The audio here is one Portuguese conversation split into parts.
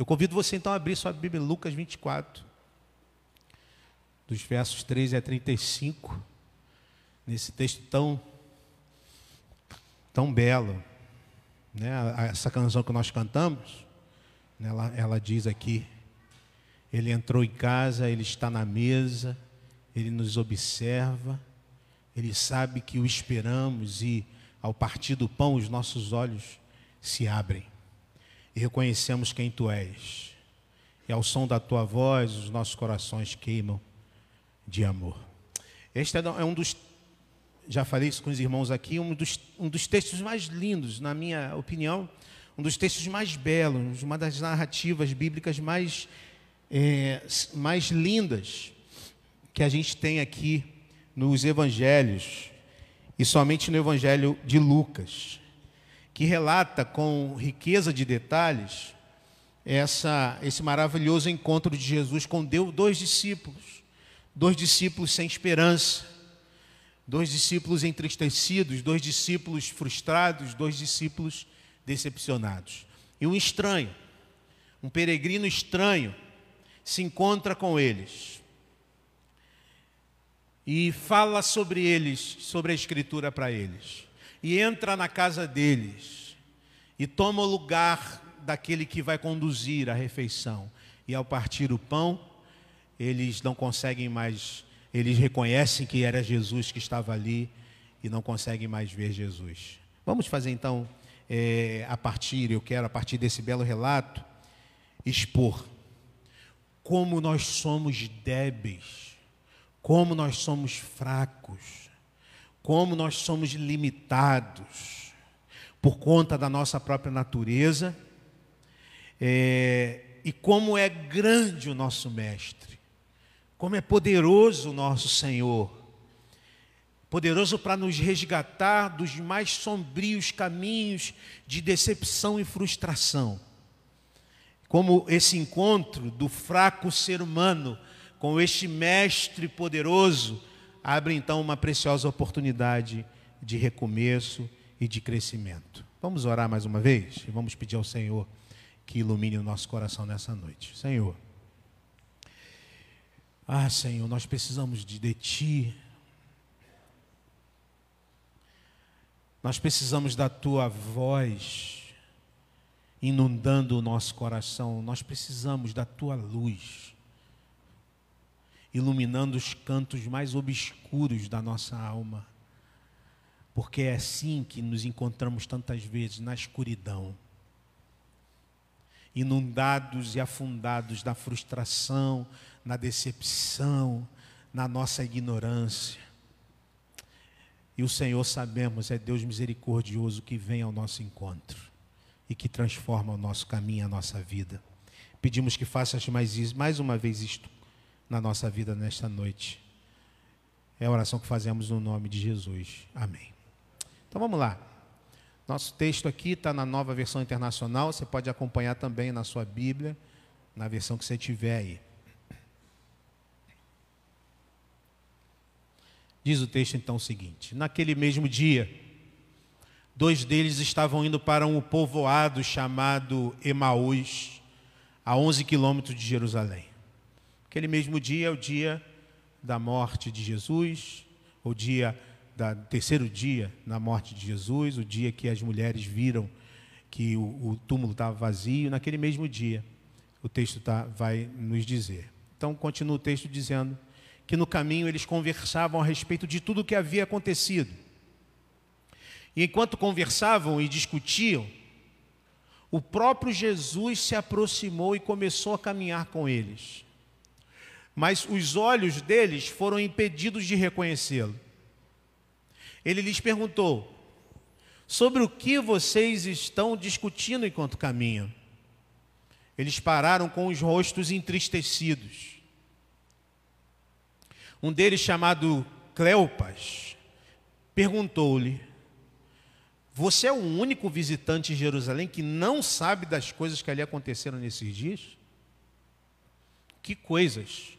Eu convido você então a abrir sua Bíblia, Lucas 24, dos versos 13 a 35, nesse texto tão, tão belo. Né? Essa canção que nós cantamos, ela, ela diz aqui: Ele entrou em casa, Ele está na mesa, Ele nos observa, Ele sabe que o esperamos e, ao partir do pão, os nossos olhos se abrem e reconhecemos quem Tu és. E ao som da Tua voz, os nossos corações queimam de amor. Este é, é um dos já falei isso com os irmãos aqui, um dos, um dos textos mais lindos, na minha opinião, um dos textos mais belos, uma das narrativas bíblicas mais, é, mais lindas que a gente tem aqui nos evangelhos, e somente no evangelho de Lucas, que relata com riqueza de detalhes essa, esse maravilhoso encontro de Jesus com Deus, dois discípulos, dois discípulos sem esperança. Dois discípulos entristecidos, dois discípulos frustrados, dois discípulos decepcionados. E um estranho, um peregrino estranho, se encontra com eles. E fala sobre eles, sobre a Escritura para eles, e entra na casa deles e toma o lugar daquele que vai conduzir a refeição. E ao partir o pão, eles não conseguem mais eles reconhecem que era Jesus que estava ali e não conseguem mais ver Jesus. Vamos fazer então, é, a partir, eu quero, a partir desse belo relato, expor como nós somos débeis, como nós somos fracos, como nós somos limitados por conta da nossa própria natureza, é, e como é grande o nosso Mestre como é poderoso o nosso Senhor. Poderoso para nos resgatar dos mais sombrios caminhos de decepção e frustração. Como esse encontro do fraco ser humano com este mestre poderoso abre então uma preciosa oportunidade de recomeço e de crescimento. Vamos orar mais uma vez e vamos pedir ao Senhor que ilumine o nosso coração nessa noite. Senhor, ah, Senhor, nós precisamos de, de Ti. Nós precisamos da Tua voz inundando o nosso coração. Nós precisamos da Tua luz iluminando os cantos mais obscuros da nossa alma. Porque é assim que nos encontramos tantas vezes na escuridão inundados e afundados na frustração, na decepção, na nossa ignorância. E o Senhor, sabemos, é Deus misericordioso que vem ao nosso encontro e que transforma o nosso caminho, a nossa vida. Pedimos que faças mais, mais uma vez isto na nossa vida nesta noite. É a oração que fazemos no nome de Jesus. Amém. Então vamos lá. Nosso texto aqui está na nova versão internacional, você pode acompanhar também na sua Bíblia, na versão que você tiver aí. Diz o texto então o seguinte: Naquele mesmo dia, dois deles estavam indo para um povoado chamado Emaús, a 11 quilômetros de Jerusalém. Aquele mesmo dia é o dia da morte de Jesus, o dia da terceiro dia na morte de Jesus, o dia que as mulheres viram que o, o túmulo estava vazio, naquele mesmo dia, o texto tá, vai nos dizer. Então, continua o texto dizendo que no caminho eles conversavam a respeito de tudo o que havia acontecido. E enquanto conversavam e discutiam, o próprio Jesus se aproximou e começou a caminhar com eles. Mas os olhos deles foram impedidos de reconhecê-lo. Ele lhes perguntou: Sobre o que vocês estão discutindo enquanto caminham? Eles pararam com os rostos entristecidos. Um deles, chamado Cleopas, perguntou-lhe: Você é o único visitante em Jerusalém que não sabe das coisas que ali aconteceram nesses dias? Que coisas?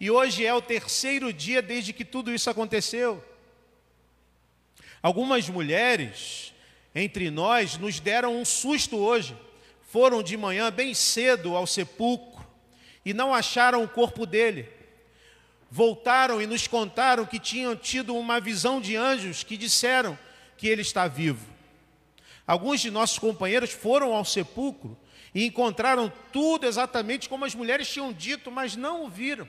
E hoje é o terceiro dia desde que tudo isso aconteceu. Algumas mulheres entre nós nos deram um susto hoje. Foram de manhã bem cedo ao sepulcro e não acharam o corpo dele voltaram e nos contaram que tinham tido uma visão de anjos que disseram que ele está vivo. Alguns de nossos companheiros foram ao sepulcro e encontraram tudo exatamente como as mulheres tinham dito, mas não o viram.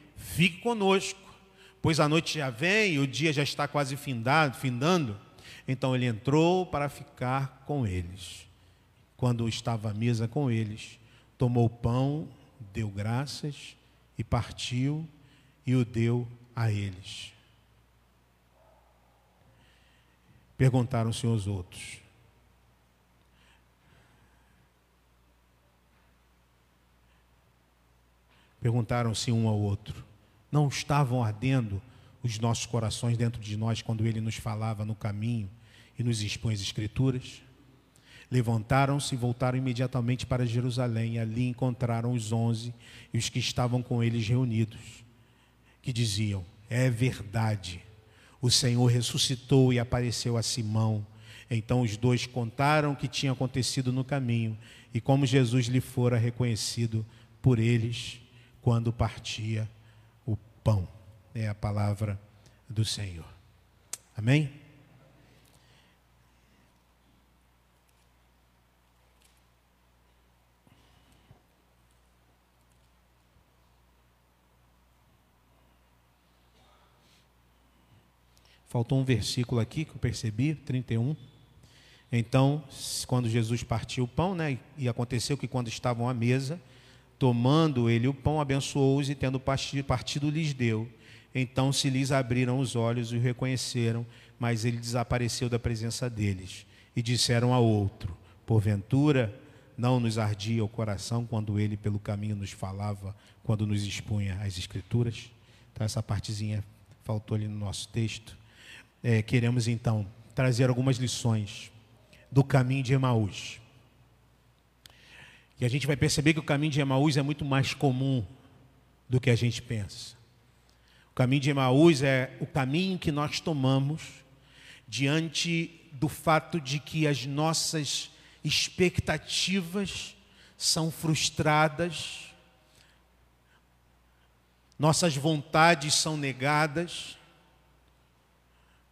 fique conosco, pois a noite já vem e o dia já está quase findado, findando. Então ele entrou para ficar com eles. Quando estava à mesa com eles, tomou o pão, deu graças e partiu e o deu a eles. Perguntaram-se os outros. Perguntaram-se um ao outro: Não estavam ardendo os nossos corações dentro de nós quando ele nos falava no caminho e nos expõe as Escrituras? Levantaram-se e voltaram imediatamente para Jerusalém. E ali encontraram os onze e os que estavam com eles reunidos que diziam: É verdade, o Senhor ressuscitou e apareceu a Simão. Então os dois contaram o que tinha acontecido no caminho e como Jesus lhe fora reconhecido por eles quando partia pão. É a palavra do Senhor. Amém? Faltou um versículo aqui que eu percebi, 31. Então, quando Jesus partiu o pão, né, e aconteceu que quando estavam à mesa, tomando ele o pão, abençoou-os e tendo partido, lhes deu. Então se lhes abriram os olhos e o reconheceram, mas ele desapareceu da presença deles. E disseram a outro: Porventura não nos ardia o coração quando ele pelo caminho nos falava, quando nos expunha as Escrituras? Então, essa partezinha faltou ali no nosso texto é, queremos então trazer algumas lições do caminho de Emaús. E a gente vai perceber que o caminho de Emaús é muito mais comum do que a gente pensa. O caminho de Emaús é o caminho que nós tomamos diante do fato de que as nossas expectativas são frustradas, nossas vontades são negadas,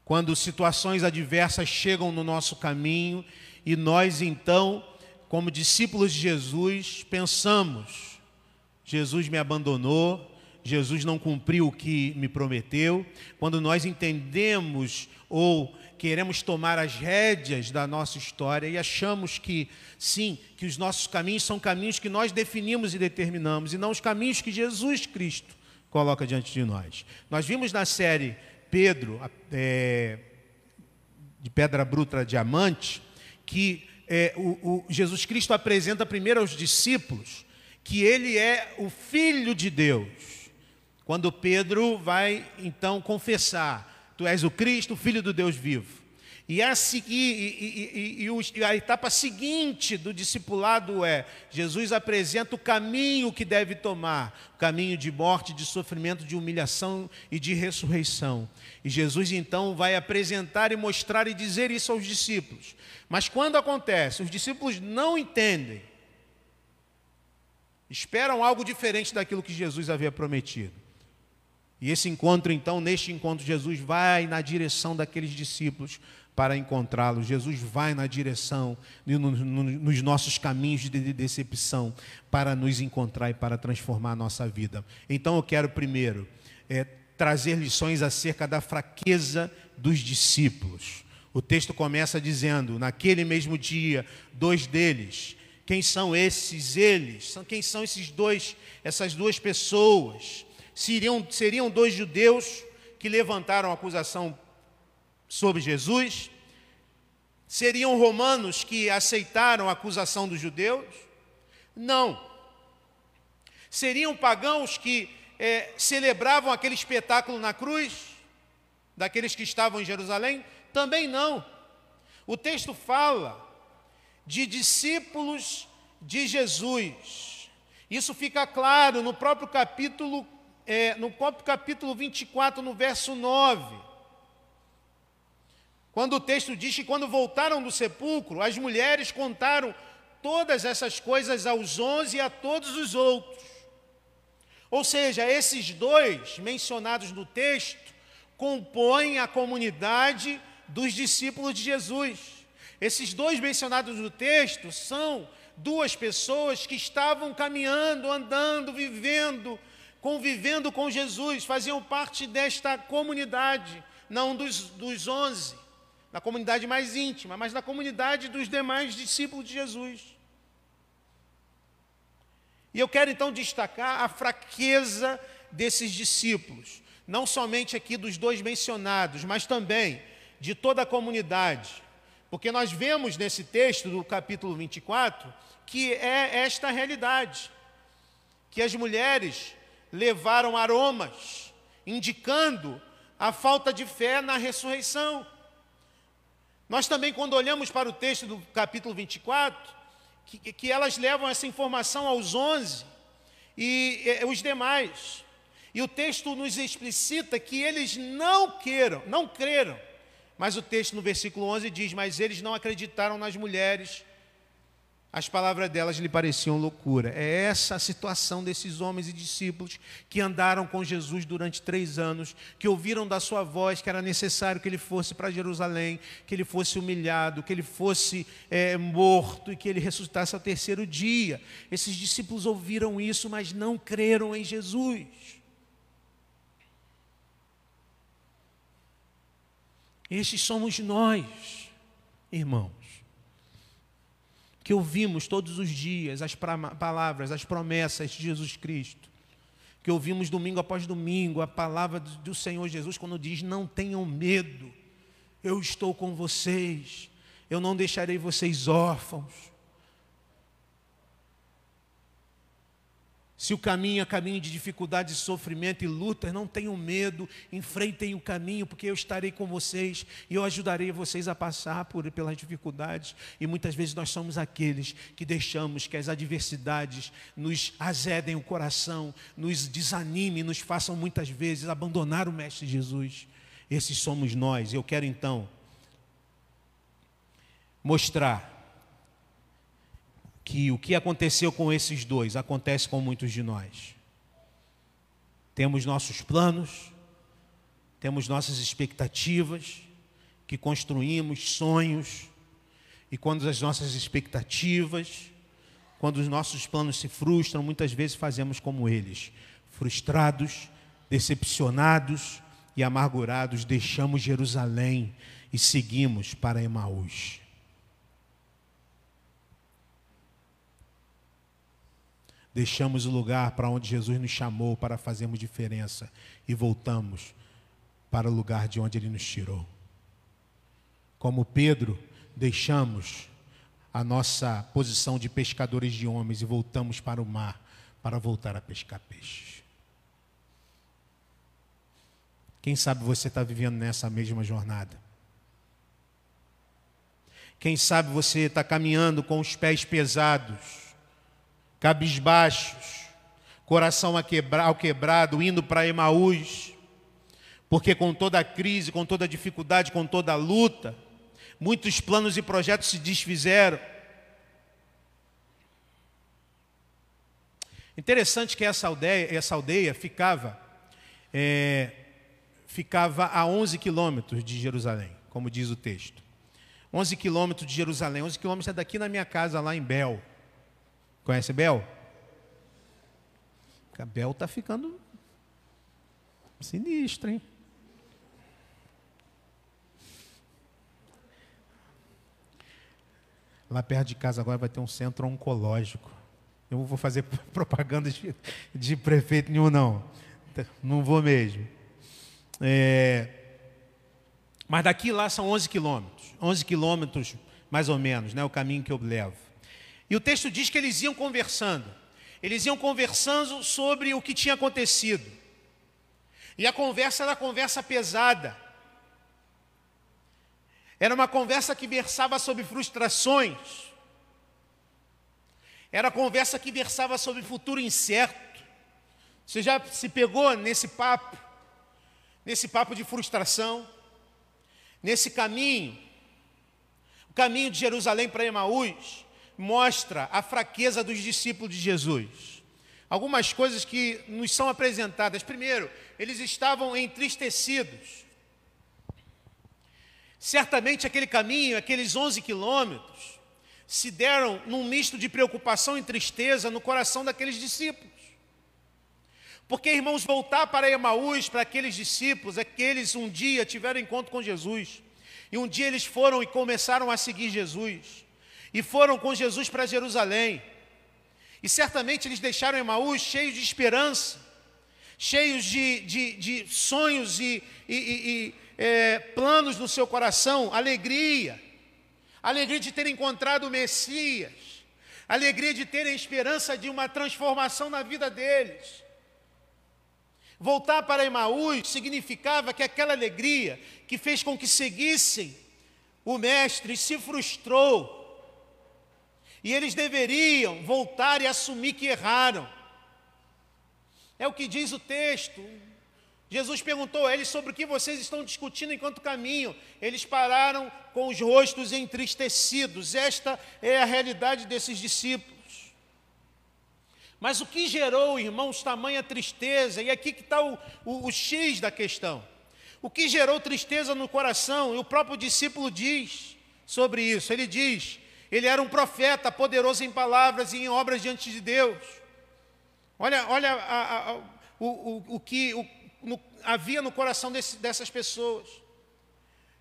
quando situações adversas chegam no nosso caminho e nós então, como discípulos de Jesus, pensamos: Jesus me abandonou, Jesus não cumpriu o que me prometeu. Quando nós entendemos ou queremos tomar as rédeas da nossa história e achamos que, sim, que os nossos caminhos são caminhos que nós definimos e determinamos e não os caminhos que Jesus Cristo coloca diante de nós. Nós vimos na série Pedro, é, de pedra bruta diamante, que é, o, o Jesus Cristo apresenta primeiro aos discípulos que ele é o Filho de Deus. Quando Pedro vai então confessar: Tu és o Cristo, o Filho do Deus vivo. E a, e, e, e, a etapa seguinte do discipulado é: Jesus apresenta o caminho que deve tomar, o caminho de morte, de sofrimento, de humilhação e de ressurreição. E Jesus então vai apresentar e mostrar e dizer isso aos discípulos. Mas quando acontece, os discípulos não entendem, esperam algo diferente daquilo que Jesus havia prometido. E esse encontro, então, neste encontro, Jesus vai na direção daqueles discípulos para encontrá-lo. Jesus vai na direção, nos nossos caminhos de decepção, para nos encontrar e para transformar a nossa vida. Então eu quero primeiro é, trazer lições acerca da fraqueza dos discípulos. O texto começa dizendo: naquele mesmo dia, dois deles. Quem são esses eles? Quem são esses dois, essas duas pessoas? Seriam, seriam dois judeus que levantaram acusação sobre Jesus? Seriam romanos que aceitaram a acusação dos judeus? Não. Seriam pagãos que é, celebravam aquele espetáculo na cruz? Daqueles que estavam em Jerusalém? Também não. O texto fala de discípulos de Jesus. Isso fica claro no próprio capítulo, é, no próprio capítulo 24, no verso 9. Quando o texto diz que quando voltaram do sepulcro, as mulheres contaram todas essas coisas aos onze e a todos os outros. Ou seja, esses dois mencionados no texto compõem a comunidade dos discípulos de Jesus. Esses dois mencionados no texto são duas pessoas que estavam caminhando, andando, vivendo, convivendo com Jesus, faziam parte desta comunidade, não dos, dos onze na comunidade mais íntima, mas na comunidade dos demais discípulos de Jesus. E eu quero então destacar a fraqueza desses discípulos, não somente aqui dos dois mencionados, mas também de toda a comunidade. Porque nós vemos nesse texto do capítulo 24 que é esta realidade, que as mulheres levaram aromas, indicando a falta de fé na ressurreição. Nós também, quando olhamos para o texto do capítulo 24, que, que elas levam essa informação aos onze e, e os demais. E o texto nos explicita que eles não queiram, não creram. Mas o texto no versículo 11 diz: Mas eles não acreditaram nas mulheres as palavras delas lhe pareciam loucura. É essa a situação desses homens e discípulos que andaram com Jesus durante três anos, que ouviram da sua voz que era necessário que ele fosse para Jerusalém, que ele fosse humilhado, que ele fosse é, morto e que ele ressuscitasse ao terceiro dia. Esses discípulos ouviram isso, mas não creram em Jesus. Estes somos nós, irmão que ouvimos todos os dias as palavras, as promessas de Jesus Cristo, que ouvimos domingo após domingo a palavra do Senhor Jesus quando diz: Não tenham medo, eu estou com vocês, eu não deixarei vocês órfãos. Se o caminho é caminho de dificuldade, sofrimento e luta, não tenham medo, enfrentem o caminho, porque eu estarei com vocês e eu ajudarei vocês a passar por, pelas dificuldades. E muitas vezes nós somos aqueles que deixamos que as adversidades nos azedem o coração, nos desanimem, nos façam muitas vezes abandonar o Mestre Jesus. Esses somos nós. Eu quero então mostrar que o que aconteceu com esses dois acontece com muitos de nós. Temos nossos planos, temos nossas expectativas, que construímos sonhos, e quando as nossas expectativas, quando os nossos planos se frustram, muitas vezes fazemos como eles, frustrados, decepcionados e amargurados, deixamos Jerusalém e seguimos para Emaús. Deixamos o lugar para onde Jesus nos chamou para fazermos diferença e voltamos para o lugar de onde Ele nos tirou. Como Pedro, deixamos a nossa posição de pescadores de homens e voltamos para o mar para voltar a pescar peixes. Quem sabe você está vivendo nessa mesma jornada? Quem sabe você está caminhando com os pés pesados? Cabisbaixos, coração ao quebrado, indo para Emaús, porque com toda a crise, com toda a dificuldade, com toda a luta, muitos planos e projetos se desfizeram. Interessante que essa aldeia, essa aldeia ficava, é, ficava a 11 quilômetros de Jerusalém, como diz o texto. 11 quilômetros de Jerusalém. 11 quilômetros é daqui na minha casa, lá em Bel. Conhece Bel? A Bel está ficando sinistro, hein? Lá perto de casa agora vai ter um centro oncológico. Eu não vou fazer propaganda de, de prefeito nenhum, não. Não vou mesmo. É, mas daqui lá são 11 quilômetros. 11 quilômetros, mais ou menos, né, o caminho que eu levo. E o texto diz que eles iam conversando. Eles iam conversando sobre o que tinha acontecido. E a conversa era conversa pesada. Era uma conversa que versava sobre frustrações. Era conversa que versava sobre futuro incerto. Você já se pegou nesse papo? Nesse papo de frustração? Nesse caminho? O caminho de Jerusalém para Emaús mostra a fraqueza dos discípulos de Jesus. Algumas coisas que nos são apresentadas. Primeiro, eles estavam entristecidos. Certamente aquele caminho, aqueles 11 quilômetros, se deram num misto de preocupação e tristeza no coração daqueles discípulos. Porque, irmãos, voltar para Emaús, para aqueles discípulos, é que eles um dia tiveram encontro com Jesus. E um dia eles foram e começaram a seguir Jesus. E foram com Jesus para Jerusalém. E certamente eles deixaram Emaús cheios de esperança, cheios de, de, de sonhos e, e, e é, planos no seu coração, alegria, alegria de ter encontrado o Messias, alegria de terem esperança de uma transformação na vida deles. Voltar para Emaús significava que aquela alegria que fez com que seguissem o Mestre se frustrou. E eles deveriam voltar e assumir que erraram. É o que diz o texto. Jesus perguntou a eles sobre o que vocês estão discutindo enquanto caminham. Eles pararam com os rostos entristecidos. Esta é a realidade desses discípulos. Mas o que gerou, irmãos, tamanha tristeza? E aqui que está o, o, o X da questão. O que gerou tristeza no coração? E o próprio discípulo diz sobre isso. Ele diz: ele era um profeta, poderoso em palavras e em obras diante de Deus. Olha, olha a, a, o, o, o que, o, no, havia no coração desse, dessas pessoas.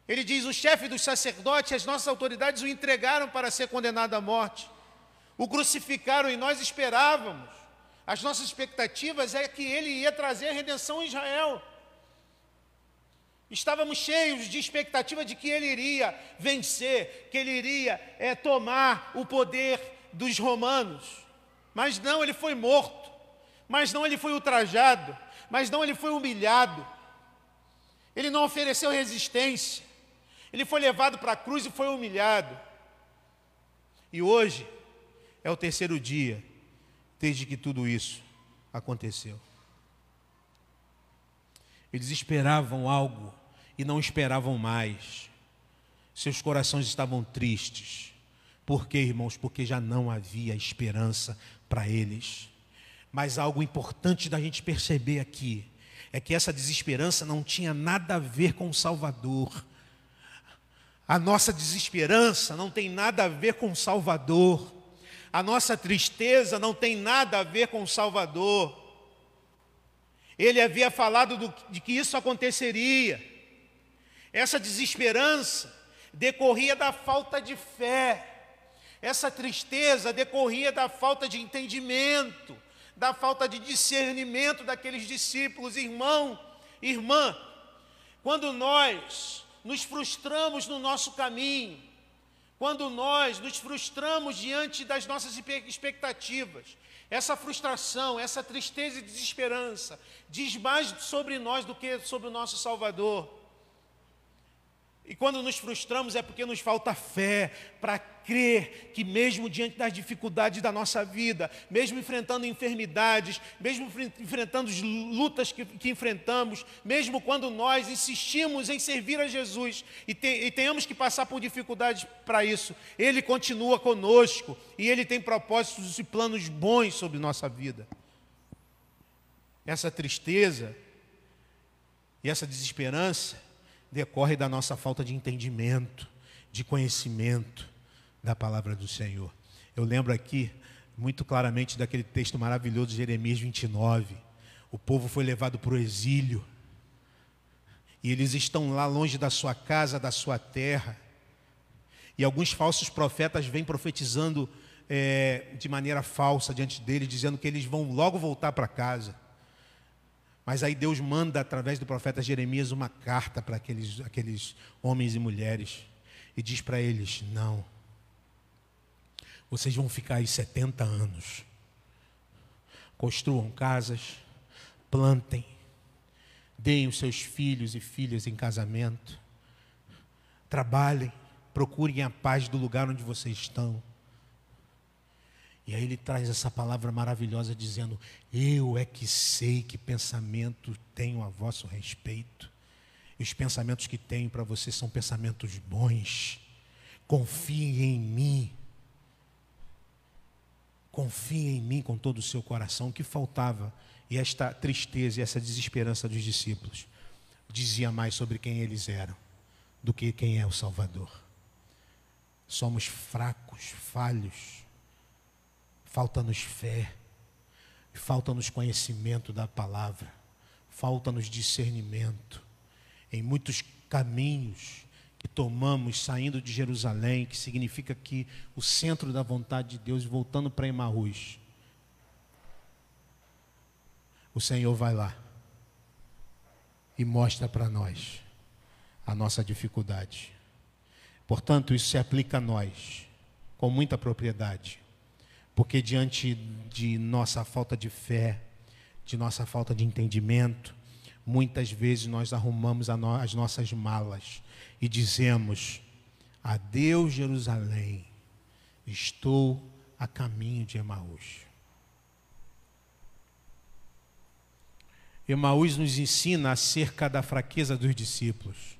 Ele diz: o chefe dos sacerdotes, as nossas autoridades o entregaram para ser condenado à morte. O crucificaram e nós esperávamos. As nossas expectativas é que ele ia trazer a redenção a Israel. Estávamos cheios de expectativa de que ele iria vencer, que ele iria é, tomar o poder dos romanos. Mas não, ele foi morto. Mas não, ele foi ultrajado mas não, ele foi humilhado. Ele não ofereceu resistência. Ele foi levado para a cruz e foi humilhado. E hoje é o terceiro dia desde que tudo isso aconteceu. Eles esperavam algo e não esperavam mais. Seus corações estavam tristes. Por quê, irmãos? Porque já não havia esperança para eles. Mas algo importante da gente perceber aqui é que essa desesperança não tinha nada a ver com o Salvador. A nossa desesperança não tem nada a ver com o Salvador. A nossa tristeza não tem nada a ver com o Salvador. Ele havia falado do, de que isso aconteceria. Essa desesperança decorria da falta de fé. Essa tristeza decorria da falta de entendimento da falta de discernimento daqueles discípulos, irmão, irmã. Quando nós nos frustramos no nosso caminho, quando nós nos frustramos diante das nossas expectativas, essa frustração, essa tristeza e desesperança diz mais sobre nós do que sobre o nosso Salvador. E quando nos frustramos é porque nos falta fé para crer que, mesmo diante das dificuldades da nossa vida, mesmo enfrentando enfermidades, mesmo enfrentando lutas que, que enfrentamos, mesmo quando nós insistimos em servir a Jesus e, te, e tenhamos que passar por dificuldades para isso, Ele continua conosco e Ele tem propósitos e planos bons sobre nossa vida. Essa tristeza e essa desesperança decorre da nossa falta de entendimento de conhecimento da palavra do Senhor. Eu lembro aqui muito claramente daquele texto maravilhoso de Jeremias 29. O povo foi levado para o exílio. E eles estão lá longe da sua casa, da sua terra. E alguns falsos profetas vêm profetizando é, de maneira falsa diante deles, dizendo que eles vão logo voltar para casa. Mas aí Deus manda, através do profeta Jeremias, uma carta para aqueles, aqueles homens e mulheres e diz para eles: Não, vocês vão ficar aí 70 anos. Construam casas, plantem, deem os seus filhos e filhas em casamento, trabalhem, procurem a paz do lugar onde vocês estão. E aí ele traz essa palavra maravilhosa dizendo: Eu é que sei que pensamento tenho a vosso respeito. E os pensamentos que tenho para você são pensamentos bons. Confiem em mim. Confiem em mim com todo o seu coração. O que faltava? E esta tristeza e essa desesperança dos discípulos dizia mais sobre quem eles eram do que quem é o Salvador. Somos fracos, falhos falta-nos fé, falta-nos conhecimento da palavra, falta-nos discernimento. Em muitos caminhos que tomamos saindo de Jerusalém, que significa que o centro da vontade de Deus, voltando para Emaús, o Senhor vai lá e mostra para nós a nossa dificuldade. Portanto, isso se aplica a nós com muita propriedade. Porque diante de nossa falta de fé, de nossa falta de entendimento, muitas vezes nós arrumamos as nossas malas e dizemos: Adeus, Jerusalém, estou a caminho de Emaús. Emaús nos ensina acerca da fraqueza dos discípulos,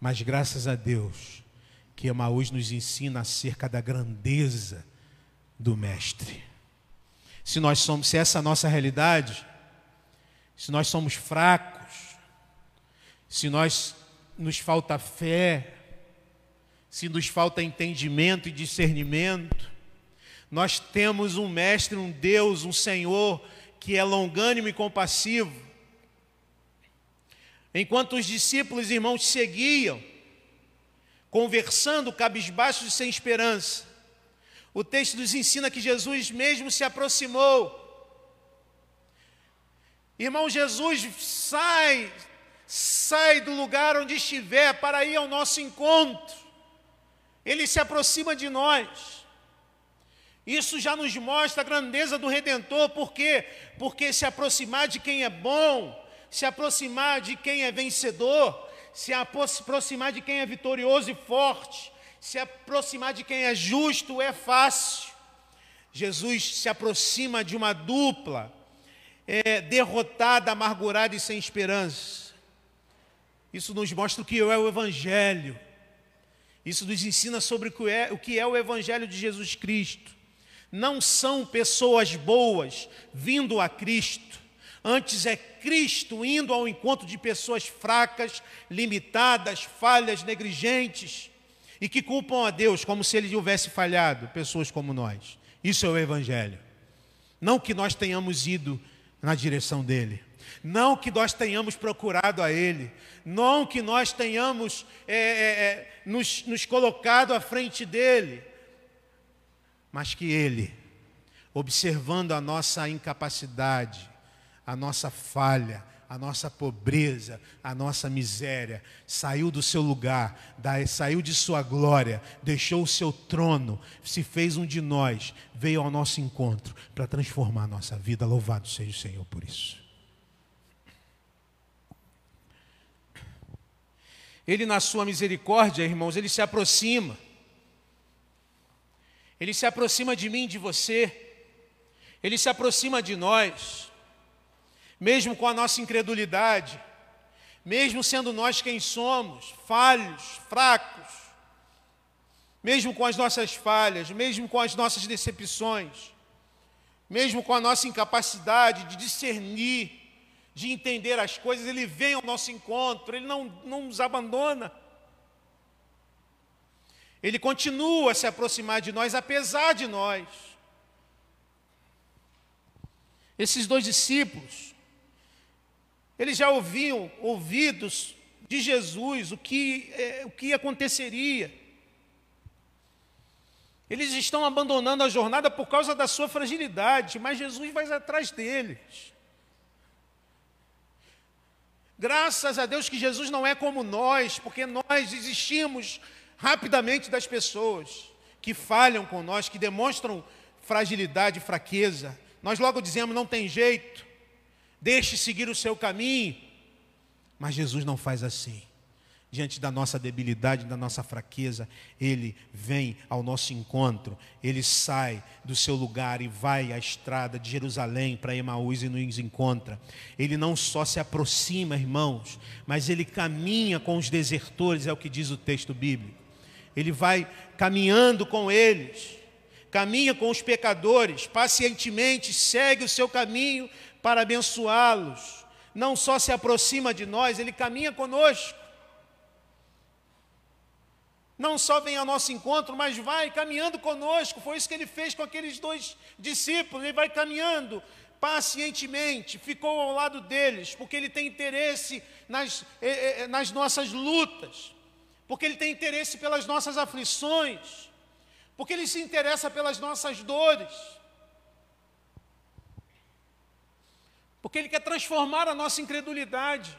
mas graças a Deus que Emaús nos ensina acerca da grandeza do Mestre. Se nós somos, se essa é a nossa realidade, se nós somos fracos, se nós nos falta fé, se nos falta entendimento e discernimento, nós temos um mestre, um Deus, um Senhor que é longânimo e compassivo. Enquanto os discípulos e irmãos seguiam, conversando cabisbaixos e sem esperança, o texto nos ensina que Jesus mesmo se aproximou. Irmão, Jesus sai, sai do lugar onde estiver para ir ao nosso encontro. Ele se aproxima de nós. Isso já nos mostra a grandeza do Redentor, por quê? Porque se aproximar de quem é bom, se aproximar de quem é vencedor, se aproximar de quem é vitorioso e forte, se aproximar de quem é justo é fácil. Jesus se aproxima de uma dupla é, derrotada, amargurada e sem esperança. Isso nos mostra o que é o Evangelho. Isso nos ensina sobre o que é o, que é o Evangelho de Jesus Cristo. Não são pessoas boas vindo a Cristo, antes é Cristo indo ao encontro de pessoas fracas, limitadas, falhas, negligentes e que culpam a Deus como se ele houvesse falhado, pessoas como nós. Isso é o Evangelho. Não que nós tenhamos ido na direção dele, não que nós tenhamos procurado a Ele, não que nós tenhamos é, é, é, nos, nos colocado à frente dele, mas que Ele, observando a nossa incapacidade, a nossa falha, a nossa pobreza, a nossa miséria, saiu do seu lugar, saiu de sua glória, deixou o seu trono, se fez um de nós, veio ao nosso encontro para transformar a nossa vida. Louvado seja o Senhor por isso. Ele, na sua misericórdia, irmãos, ele se aproxima. Ele se aproxima de mim, de você. Ele se aproxima de nós mesmo com a nossa incredulidade, mesmo sendo nós quem somos, falhos, fracos, mesmo com as nossas falhas, mesmo com as nossas decepções, mesmo com a nossa incapacidade de discernir, de entender as coisas, Ele vem ao nosso encontro, Ele não, não nos abandona. Ele continua a se aproximar de nós, apesar de nós. Esses dois discípulos, eles já ouviam ouvidos de Jesus o que, é, o que aconteceria. Eles estão abandonando a jornada por causa da sua fragilidade, mas Jesus vai atrás deles. Graças a Deus que Jesus não é como nós, porque nós desistimos rapidamente das pessoas que falham com nós, que demonstram fragilidade fraqueza. Nós logo dizemos: não tem jeito, deixe seguir o seu caminho. Mas Jesus não faz assim diante da nossa debilidade, da nossa fraqueza, Ele vem ao nosso encontro, Ele sai do seu lugar e vai à estrada de Jerusalém para Emaús e nos encontra. Ele não só se aproxima, irmãos, mas Ele caminha com os desertores, é o que diz o texto bíblico. Ele vai caminhando com eles, caminha com os pecadores, pacientemente segue o seu caminho para abençoá-los. Não só se aproxima de nós, Ele caminha conosco não só vem ao nosso encontro, mas vai caminhando conosco. Foi isso que ele fez com aqueles dois discípulos. Ele vai caminhando pacientemente, ficou ao lado deles, porque ele tem interesse nas, eh, eh, nas nossas lutas, porque ele tem interesse pelas nossas aflições, porque ele se interessa pelas nossas dores. Porque ele quer transformar a nossa incredulidade.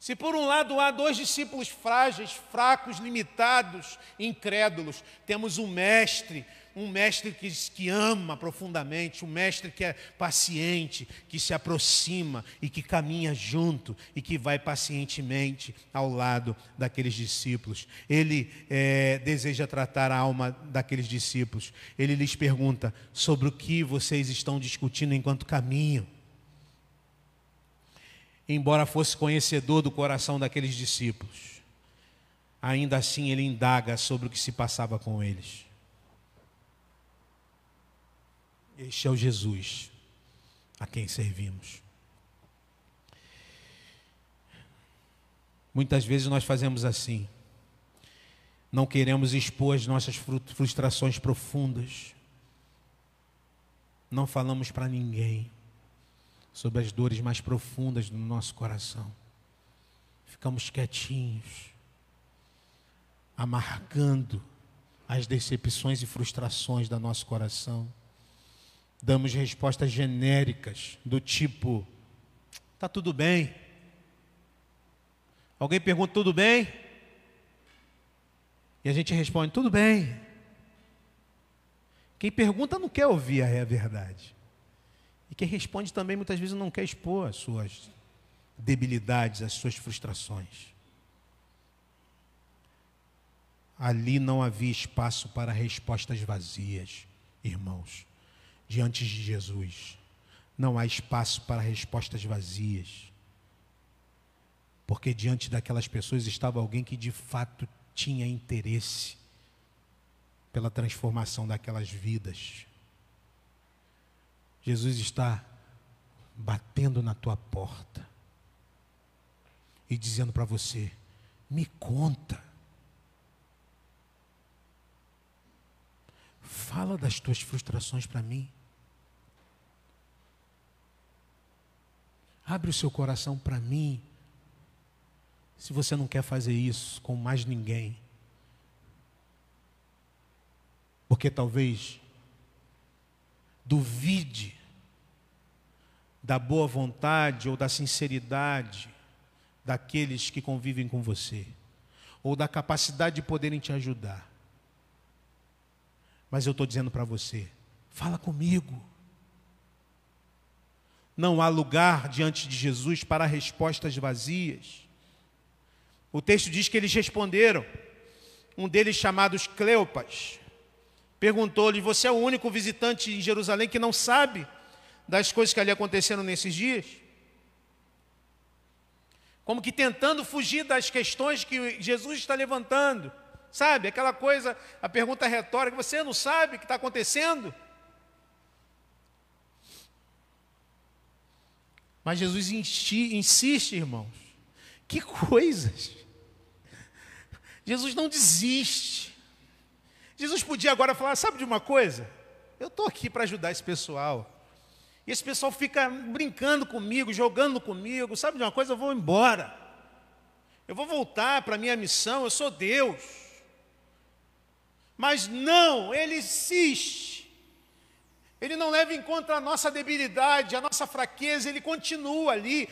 Se por um lado há dois discípulos frágeis, fracos, limitados, incrédulos, temos um mestre, um mestre que, que ama profundamente, um mestre que é paciente, que se aproxima e que caminha junto e que vai pacientemente ao lado daqueles discípulos. Ele é, deseja tratar a alma daqueles discípulos. Ele lhes pergunta sobre o que vocês estão discutindo enquanto caminham embora fosse conhecedor do coração daqueles discípulos, ainda assim ele indaga sobre o que se passava com eles. Este é o Jesus a quem servimos. Muitas vezes nós fazemos assim. Não queremos expor as nossas frustrações profundas. Não falamos para ninguém sobre as dores mais profundas do nosso coração. Ficamos quietinhos, amargando as decepções e frustrações do nosso coração. Damos respostas genéricas do tipo: tá tudo bem. Alguém pergunta: tudo bem? E a gente responde: tudo bem. Quem pergunta não quer ouvir a verdade. E quem responde também muitas vezes não quer expor as suas debilidades, as suas frustrações. Ali não havia espaço para respostas vazias, irmãos, diante de Jesus. Não há espaço para respostas vazias. Porque diante daquelas pessoas estava alguém que de fato tinha interesse pela transformação daquelas vidas. Jesus está batendo na tua porta e dizendo para você: me conta. Fala das tuas frustrações para mim. Abre o seu coração para mim. Se você não quer fazer isso com mais ninguém. Porque talvez duvide da boa vontade ou da sinceridade daqueles que convivem com você, ou da capacidade de poderem te ajudar. Mas eu estou dizendo para você: fala comigo. Não há lugar diante de Jesus para respostas vazias. O texto diz que eles responderam. Um deles, chamado Cleopas, perguntou-lhe: Você é o único visitante em Jerusalém que não sabe das coisas que ali aconteceram nesses dias? Como que tentando fugir das questões que Jesus está levantando. Sabe, aquela coisa, a pergunta retórica: você não sabe o que está acontecendo? Mas Jesus insiste, irmãos. Que coisas! Jesus não desiste. Jesus podia agora falar: sabe de uma coisa? Eu estou aqui para ajudar esse pessoal. E esse pessoal fica brincando comigo, jogando comigo. Sabe de uma coisa? Eu vou embora. Eu vou voltar para a minha missão. Eu sou Deus. Mas não, ele insiste. Ele não leva em conta a nossa debilidade, a nossa fraqueza, ele continua ali.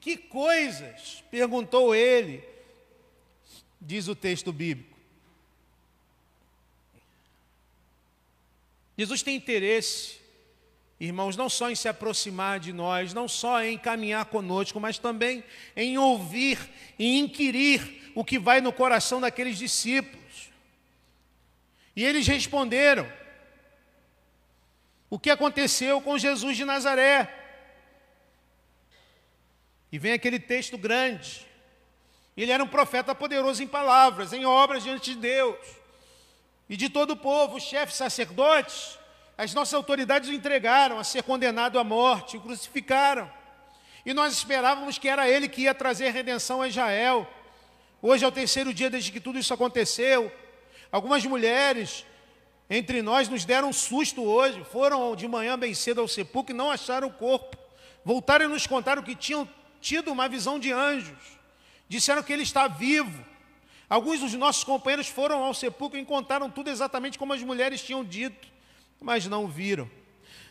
Que coisas? perguntou ele, diz o texto bíblico. Jesus tem interesse, irmãos, não só em se aproximar de nós, não só em caminhar conosco, mas também em ouvir e inquirir o que vai no coração daqueles discípulos. E eles responderam: o que aconteceu com Jesus de Nazaré? E vem aquele texto grande. Ele era um profeta poderoso em palavras, em obras diante de Deus. E de todo o povo, chefes sacerdotes, as nossas autoridades o entregaram a ser condenado à morte, o crucificaram. E nós esperávamos que era ele que ia trazer redenção a Israel. Hoje é o terceiro dia desde que tudo isso aconteceu. Algumas mulheres entre nós nos deram um susto hoje. Foram de manhã bem cedo ao sepulcro e não acharam o corpo. Voltaram e nos contaram que tinham tido uma visão de anjos. Disseram que ele está vivo. Alguns dos nossos companheiros foram ao sepulcro e contaram tudo exatamente como as mulheres tinham dito, mas não viram.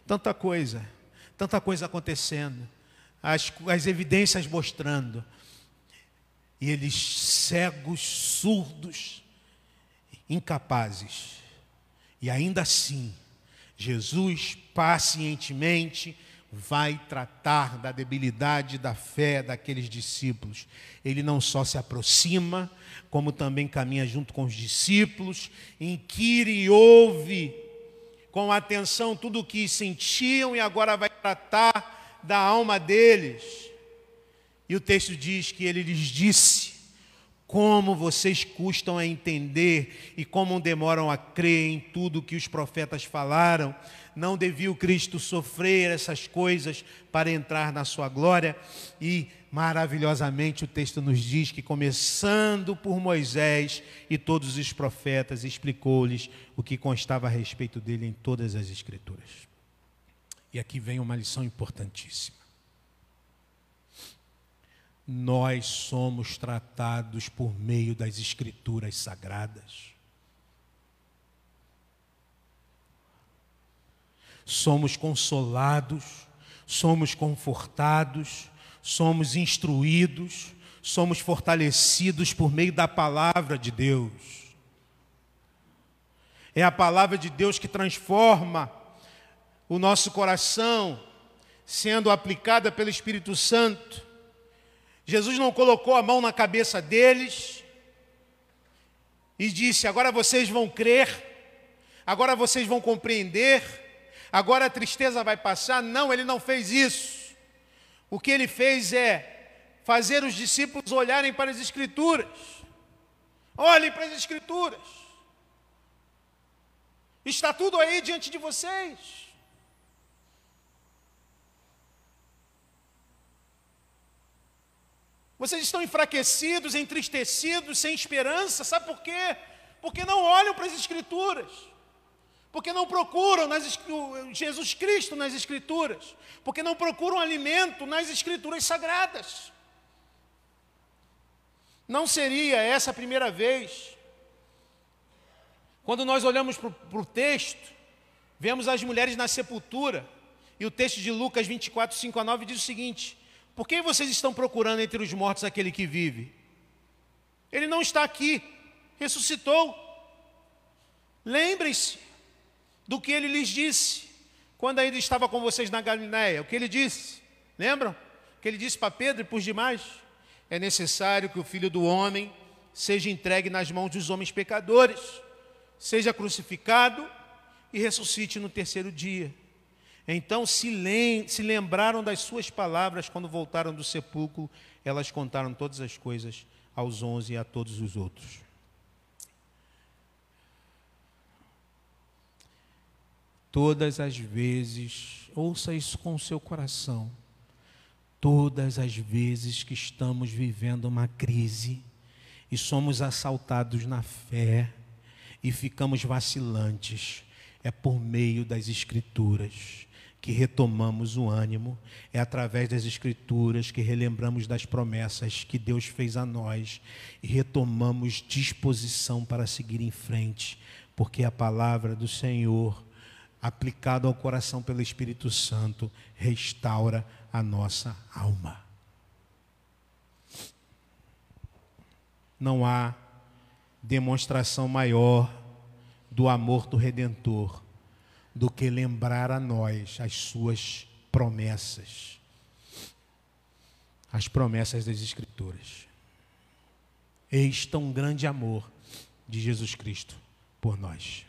Tanta coisa, tanta coisa acontecendo, as, as evidências mostrando. E eles cegos, surdos, incapazes. E ainda assim, Jesus pacientemente vai tratar da debilidade da fé daqueles discípulos. Ele não só se aproxima, como também caminha junto com os discípulos, inquire e ouve com atenção tudo o que sentiam e agora vai tratar da alma deles. E o texto diz que ele lhes disse: como vocês custam a entender e como demoram a crer em tudo que os profetas falaram. Não devia o Cristo sofrer essas coisas para entrar na sua glória? E maravilhosamente o texto nos diz que, começando por Moisés e todos os profetas, explicou-lhes o que constava a respeito dele em todas as Escrituras. E aqui vem uma lição importantíssima nós somos tratados por meio das Escrituras sagradas. Somos consolados, somos confortados, somos instruídos, somos fortalecidos por meio da palavra de Deus. É a palavra de Deus que transforma o nosso coração, sendo aplicada pelo Espírito Santo Jesus não colocou a mão na cabeça deles e disse: agora vocês vão crer, agora vocês vão compreender, agora a tristeza vai passar. Não, ele não fez isso. O que ele fez é fazer os discípulos olharem para as Escrituras. Olhem para as Escrituras. Está tudo aí diante de vocês. Vocês estão enfraquecidos, entristecidos, sem esperança, sabe por quê? Porque não olham para as Escrituras, porque não procuram nas, Jesus Cristo nas Escrituras, porque não procuram alimento nas Escrituras sagradas. Não seria essa a primeira vez. Quando nós olhamos para o texto, vemos as mulheres na sepultura, e o texto de Lucas 24, 5 a 9 diz o seguinte: por que vocês estão procurando entre os mortos aquele que vive? Ele não está aqui, ressuscitou. Lembrem-se do que ele lhes disse quando ainda estava com vocês na Galiléia. O que ele disse? Lembram? O que ele disse para Pedro e para os demais? É necessário que o filho do homem seja entregue nas mãos dos homens pecadores, seja crucificado e ressuscite no terceiro dia. Então se, lem se lembraram das suas palavras quando voltaram do sepulcro, elas contaram todas as coisas aos onze e a todos os outros. Todas as vezes, ouça isso com o seu coração, todas as vezes que estamos vivendo uma crise, e somos assaltados na fé e ficamos vacilantes, é por meio das Escrituras que retomamos o ânimo, é através das Escrituras que relembramos das promessas que Deus fez a nós e retomamos disposição para seguir em frente, porque a palavra do Senhor, aplicada ao coração pelo Espírito Santo, restaura a nossa alma. Não há demonstração maior do amor do Redentor do que lembrar a nós as suas promessas. As promessas das Escrituras. Eis tão grande amor de Jesus Cristo por nós.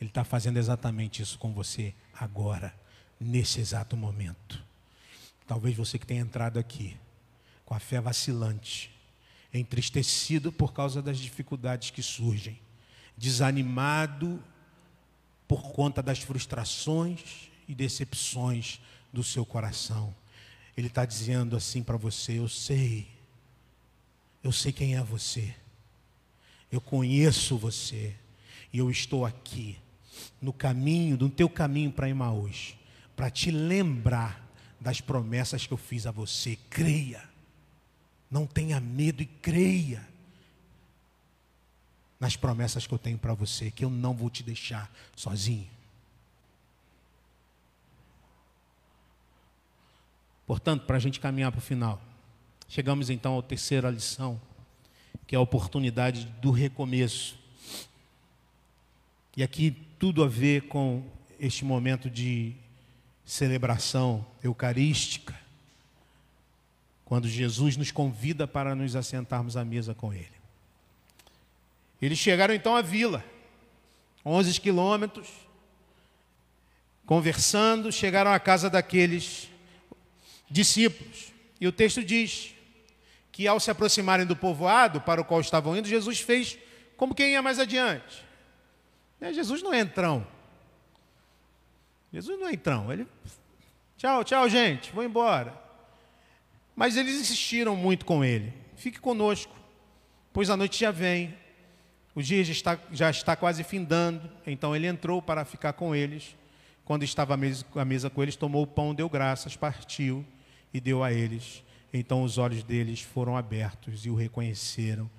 Ele está fazendo exatamente isso com você agora, nesse exato momento. Talvez você que tenha entrado aqui com a fé vacilante, entristecido por causa das dificuldades que surgem, desanimado por conta das frustrações e decepções do seu coração. Ele está dizendo assim para você: Eu sei, eu sei quem é você, eu conheço você, e eu estou aqui, no caminho, no teu caminho para Emaús, para te lembrar das promessas que eu fiz a você. Creia, não tenha medo e creia nas promessas que eu tenho para você, que eu não vou te deixar sozinho. Portanto, para a gente caminhar para o final, chegamos então à terceira lição, que é a oportunidade do recomeço. E aqui tudo a ver com este momento de celebração eucarística, quando Jesus nos convida para nos assentarmos à mesa com Ele. Eles chegaram então à vila, 11 quilômetros, conversando, chegaram à casa daqueles discípulos. E o texto diz que ao se aproximarem do povoado para o qual estavam indo, Jesus fez como quem ia mais adiante. É, Jesus não é entrão. Jesus não é entrão. Ele, tchau, tchau, gente, vou embora. Mas eles insistiram muito com ele. Fique conosco, pois a noite já vem o dia já está, já está quase findando, então ele entrou para ficar com eles. Quando estava à mesa, à mesa com eles, tomou o pão, deu graças, partiu e deu a eles. Então os olhos deles foram abertos e o reconheceram,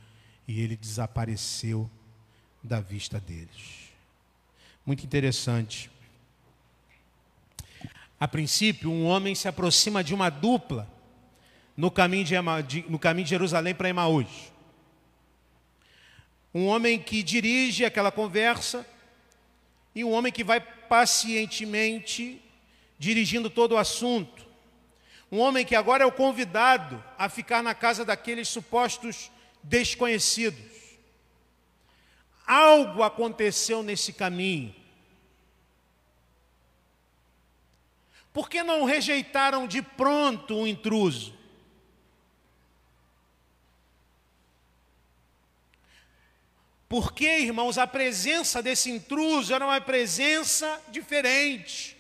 e ele desapareceu da vista deles. Muito interessante. A princípio, um homem se aproxima de uma dupla no caminho de, no caminho de Jerusalém para Emaús um homem que dirige aquela conversa e um homem que vai pacientemente dirigindo todo o assunto. Um homem que agora é o convidado a ficar na casa daqueles supostos desconhecidos. Algo aconteceu nesse caminho. Por que não rejeitaram de pronto o intruso? Porque, irmãos, a presença desse intruso era uma presença diferente.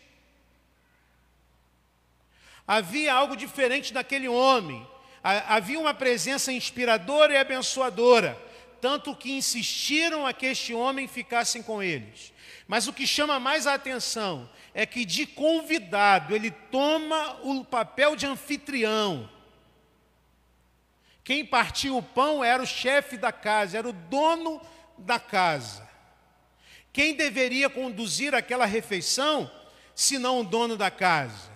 Havia algo diferente naquele homem. Havia uma presença inspiradora e abençoadora, tanto que insistiram a que este homem ficasse com eles. Mas o que chama mais a atenção é que de convidado ele toma o papel de anfitrião. Quem partiu o pão era o chefe da casa, era o dono da casa. Quem deveria conduzir aquela refeição, se não o dono da casa?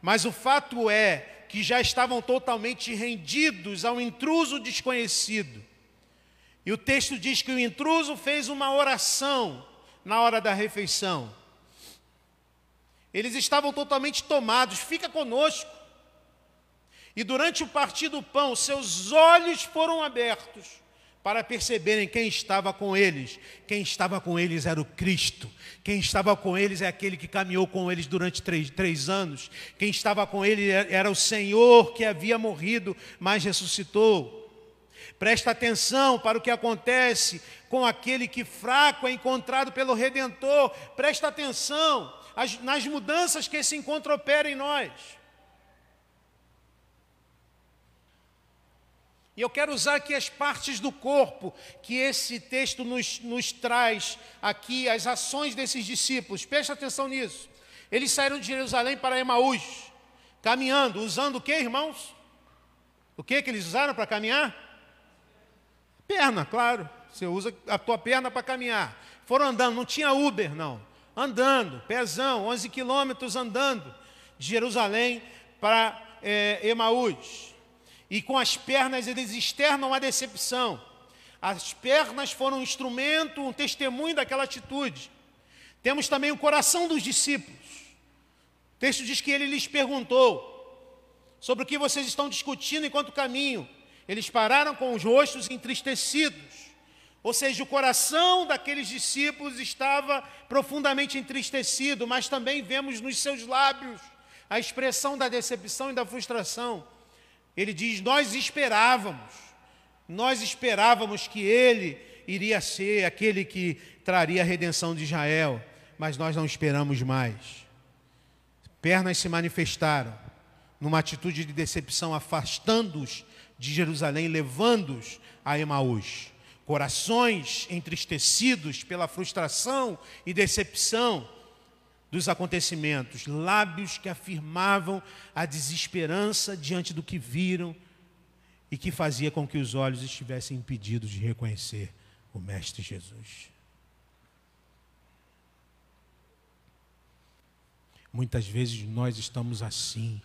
Mas o fato é que já estavam totalmente rendidos ao intruso desconhecido. E o texto diz que o intruso fez uma oração na hora da refeição. Eles estavam totalmente tomados, fica conosco. E durante o partir do pão, seus olhos foram abertos para perceberem quem estava com eles. Quem estava com eles era o Cristo. Quem estava com eles é aquele que caminhou com eles durante três, três anos. Quem estava com eles era o Senhor que havia morrido, mas ressuscitou. Presta atenção para o que acontece com aquele que fraco é encontrado pelo Redentor. Presta atenção nas mudanças que esse encontro opera em nós. E eu quero usar aqui as partes do corpo que esse texto nos, nos traz aqui, as ações desses discípulos. Preste atenção nisso. Eles saíram de Jerusalém para Emaús, caminhando, usando o que, irmãos? O que que eles usaram para caminhar? Perna, claro. Você usa a tua perna para caminhar. Foram andando, não tinha Uber, não. Andando, pezão, 11 quilômetros andando de Jerusalém para é, Emaús e com as pernas eles externam a decepção. As pernas foram um instrumento, um testemunho daquela atitude. Temos também o coração dos discípulos. O texto diz que ele lhes perguntou sobre o que vocês estão discutindo enquanto caminho. Eles pararam com os rostos entristecidos. Ou seja, o coração daqueles discípulos estava profundamente entristecido, mas também vemos nos seus lábios a expressão da decepção e da frustração. Ele diz: Nós esperávamos, nós esperávamos que ele iria ser aquele que traria a redenção de Israel, mas nós não esperamos mais. Pernas se manifestaram numa atitude de decepção, afastando-os de Jerusalém, levando-os a Emaús. Corações entristecidos pela frustração e decepção dos acontecimentos, lábios que afirmavam a desesperança diante do que viram e que fazia com que os olhos estivessem impedidos de reconhecer o Mestre Jesus. Muitas vezes nós estamos assim,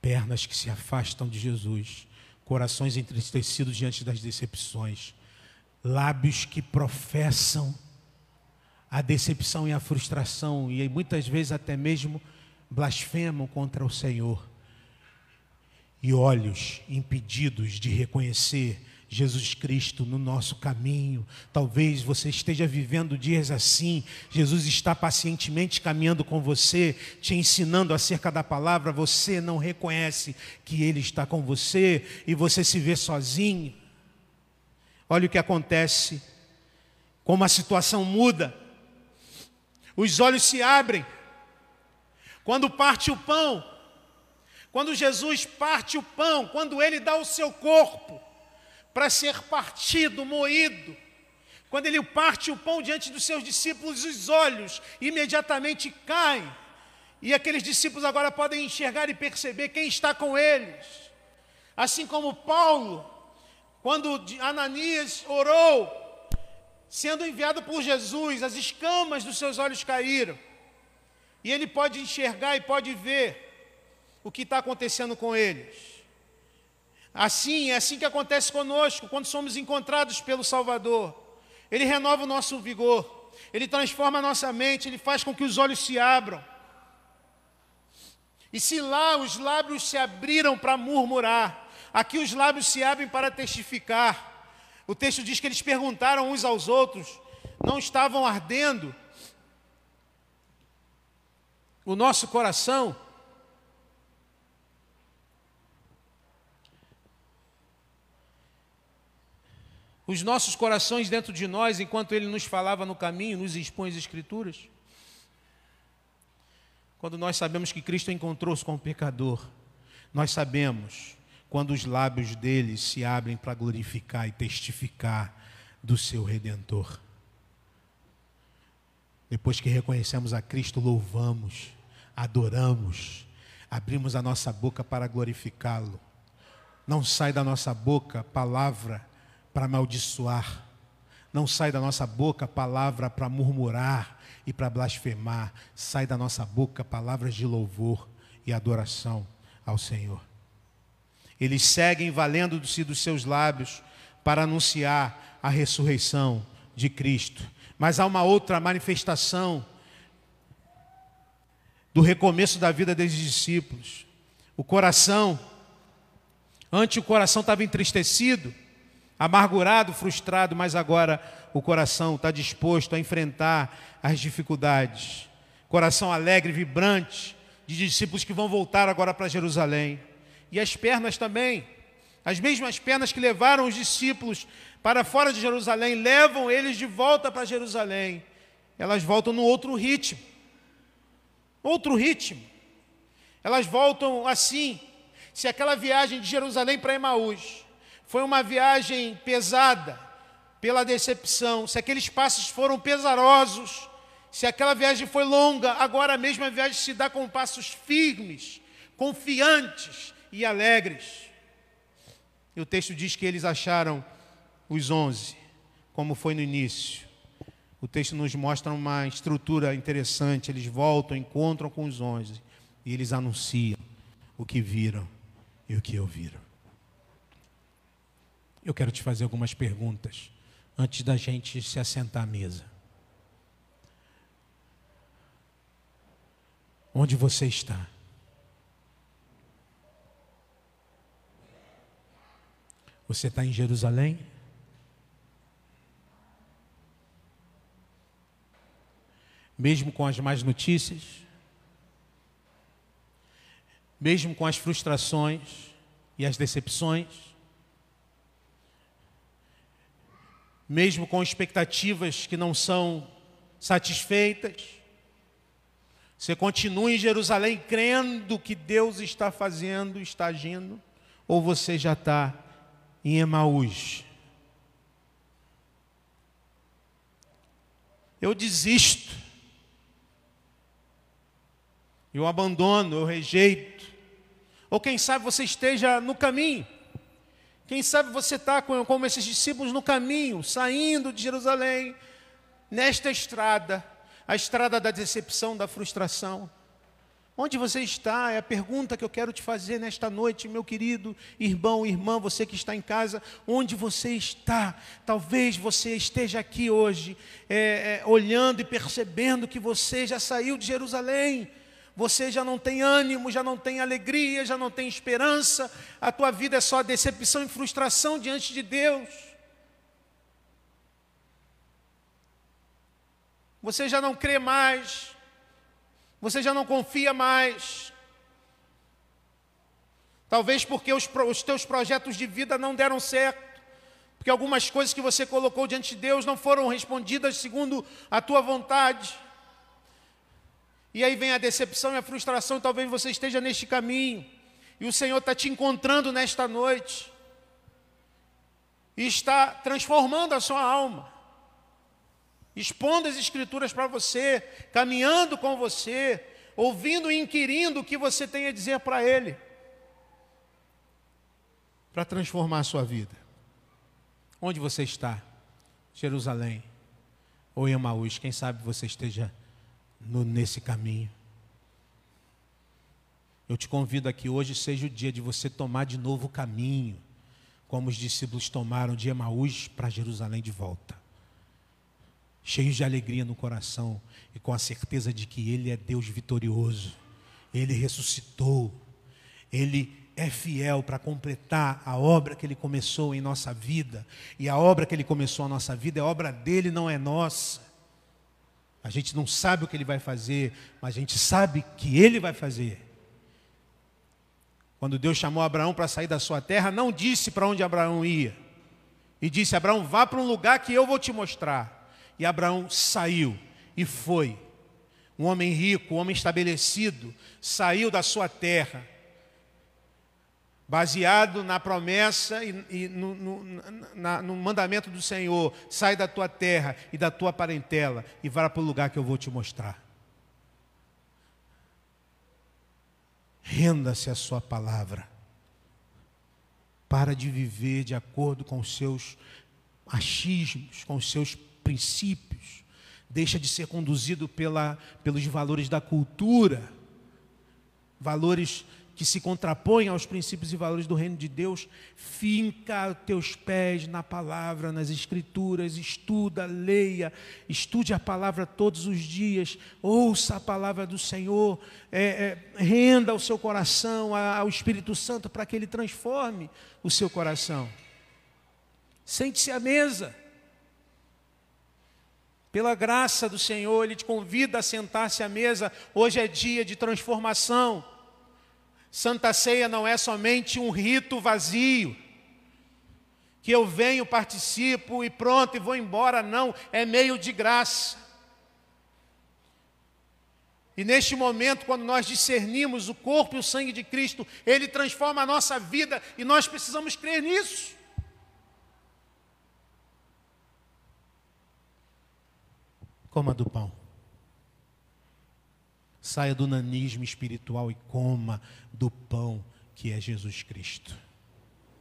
pernas que se afastam de Jesus, corações entristecidos diante das decepções, lábios que professam a decepção e a frustração, e muitas vezes até mesmo blasfemam contra o Senhor. E olhos impedidos de reconhecer Jesus Cristo no nosso caminho. Talvez você esteja vivendo dias assim. Jesus está pacientemente caminhando com você, te ensinando acerca da palavra. Você não reconhece que Ele está com você e você se vê sozinho. Olha o que acontece, como a situação muda os olhos se abrem. Quando parte o pão, quando Jesus parte o pão, quando ele dá o seu corpo para ser partido, moído, quando ele parte o pão diante dos seus discípulos, os olhos imediatamente caem. E aqueles discípulos agora podem enxergar e perceber quem está com eles. Assim como Paulo, quando Ananias orou sendo enviado por Jesus, as escamas dos seus olhos caíram. E ele pode enxergar e pode ver o que está acontecendo com eles. Assim, é assim que acontece conosco quando somos encontrados pelo Salvador. Ele renova o nosso vigor, ele transforma a nossa mente, ele faz com que os olhos se abram. E se lá os lábios se abriram para murmurar, aqui os lábios se abrem para testificar. O texto diz que eles perguntaram uns aos outros, não estavam ardendo o nosso coração? Os nossos corações dentro de nós, enquanto ele nos falava no caminho, nos expõe as Escrituras? Quando nós sabemos que Cristo encontrou-se com o pecador, nós sabemos quando os lábios dele se abrem para glorificar e testificar do seu redentor. Depois que reconhecemos a Cristo, louvamos, adoramos, abrimos a nossa boca para glorificá-lo. Não sai da nossa boca palavra para amaldiçoar. Não sai da nossa boca palavra para murmurar e para blasfemar. Sai da nossa boca palavras de louvor e adoração ao Senhor. Eles seguem valendo-se dos seus lábios para anunciar a ressurreição de Cristo. Mas há uma outra manifestação do recomeço da vida desses discípulos. O coração, antes o coração estava entristecido, amargurado, frustrado, mas agora o coração está disposto a enfrentar as dificuldades. Coração alegre, vibrante, de discípulos que vão voltar agora para Jerusalém e as pernas também. As mesmas pernas que levaram os discípulos para fora de Jerusalém, levam eles de volta para Jerusalém. Elas voltam no outro ritmo. Outro ritmo. Elas voltam assim, se aquela viagem de Jerusalém para Emaús foi uma viagem pesada pela decepção, se aqueles passos foram pesarosos, se aquela viagem foi longa, agora a mesma viagem se dá com passos firmes, confiantes e alegres. E o texto diz que eles acharam os onze, como foi no início. O texto nos mostra uma estrutura interessante. Eles voltam, encontram com os onze e eles anunciam o que viram e o que ouviram. Eu quero te fazer algumas perguntas antes da gente se assentar à mesa. Onde você está? Você está em Jerusalém? Mesmo com as más notícias? Mesmo com as frustrações e as decepções? Mesmo com expectativas que não são satisfeitas? Você continua em Jerusalém crendo que Deus está fazendo, está agindo? Ou você já está em Emaús. Eu desisto. Eu abandono, eu rejeito. Ou quem sabe você esteja no caminho. Quem sabe você está como esses discípulos no caminho, saindo de Jerusalém, nesta estrada, a estrada da decepção, da frustração. Onde você está? É a pergunta que eu quero te fazer nesta noite, meu querido irmão, irmã, você que está em casa. Onde você está? Talvez você esteja aqui hoje, é, é, olhando e percebendo que você já saiu de Jerusalém. Você já não tem ânimo, já não tem alegria, já não tem esperança. A tua vida é só decepção e frustração diante de Deus. Você já não crê mais você já não confia mais. Talvez porque os, os teus projetos de vida não deram certo. Porque algumas coisas que você colocou diante de Deus não foram respondidas segundo a tua vontade. E aí vem a decepção e a frustração. Talvez você esteja neste caminho. E o Senhor está te encontrando nesta noite. E está transformando a sua alma expondo as Escrituras para você, caminhando com você, ouvindo e inquirindo o que você tem a dizer para Ele, para transformar a sua vida. Onde você está? Jerusalém ou em Emaús? Quem sabe você esteja no, nesse caminho. Eu te convido aqui hoje seja o dia de você tomar de novo o caminho, como os discípulos tomaram de Emaús para Jerusalém de volta cheios de alegria no coração e com a certeza de que Ele é Deus vitorioso, Ele ressuscitou, Ele é fiel para completar a obra que Ele começou em nossa vida, e a obra que Ele começou na nossa vida é obra dele, não é nossa. A gente não sabe o que Ele vai fazer, mas a gente sabe que Ele vai fazer. Quando Deus chamou Abraão para sair da sua terra, não disse para onde Abraão ia, e disse: Abraão, vá para um lugar que eu vou te mostrar. E Abraão saiu e foi. Um homem rico, um homem estabelecido, saiu da sua terra, baseado na promessa e, e no, no, na, no, mandamento do Senhor: sai da tua terra e da tua parentela e vá para o lugar que eu vou te mostrar. Renda-se a sua palavra. Para de viver de acordo com os seus achismos, com os seus princípios, deixa de ser conduzido pela, pelos valores da cultura, valores que se contrapõem aos princípios e valores do reino de Deus, finca teus pés na palavra, nas escrituras, estuda, leia, estude a palavra todos os dias, ouça a palavra do Senhor, é, é, renda o seu coração ao Espírito Santo para que ele transforme o seu coração. Sente-se à mesa. Pela graça do Senhor, Ele te convida a sentar-se à mesa. Hoje é dia de transformação. Santa Ceia não é somente um rito vazio, que eu venho, participo e pronto e vou embora. Não, é meio de graça. E neste momento, quando nós discernimos o corpo e o sangue de Cristo, ele transforma a nossa vida e nós precisamos crer nisso. Coma do pão. Saia do nanismo espiritual e coma do pão que é Jesus Cristo.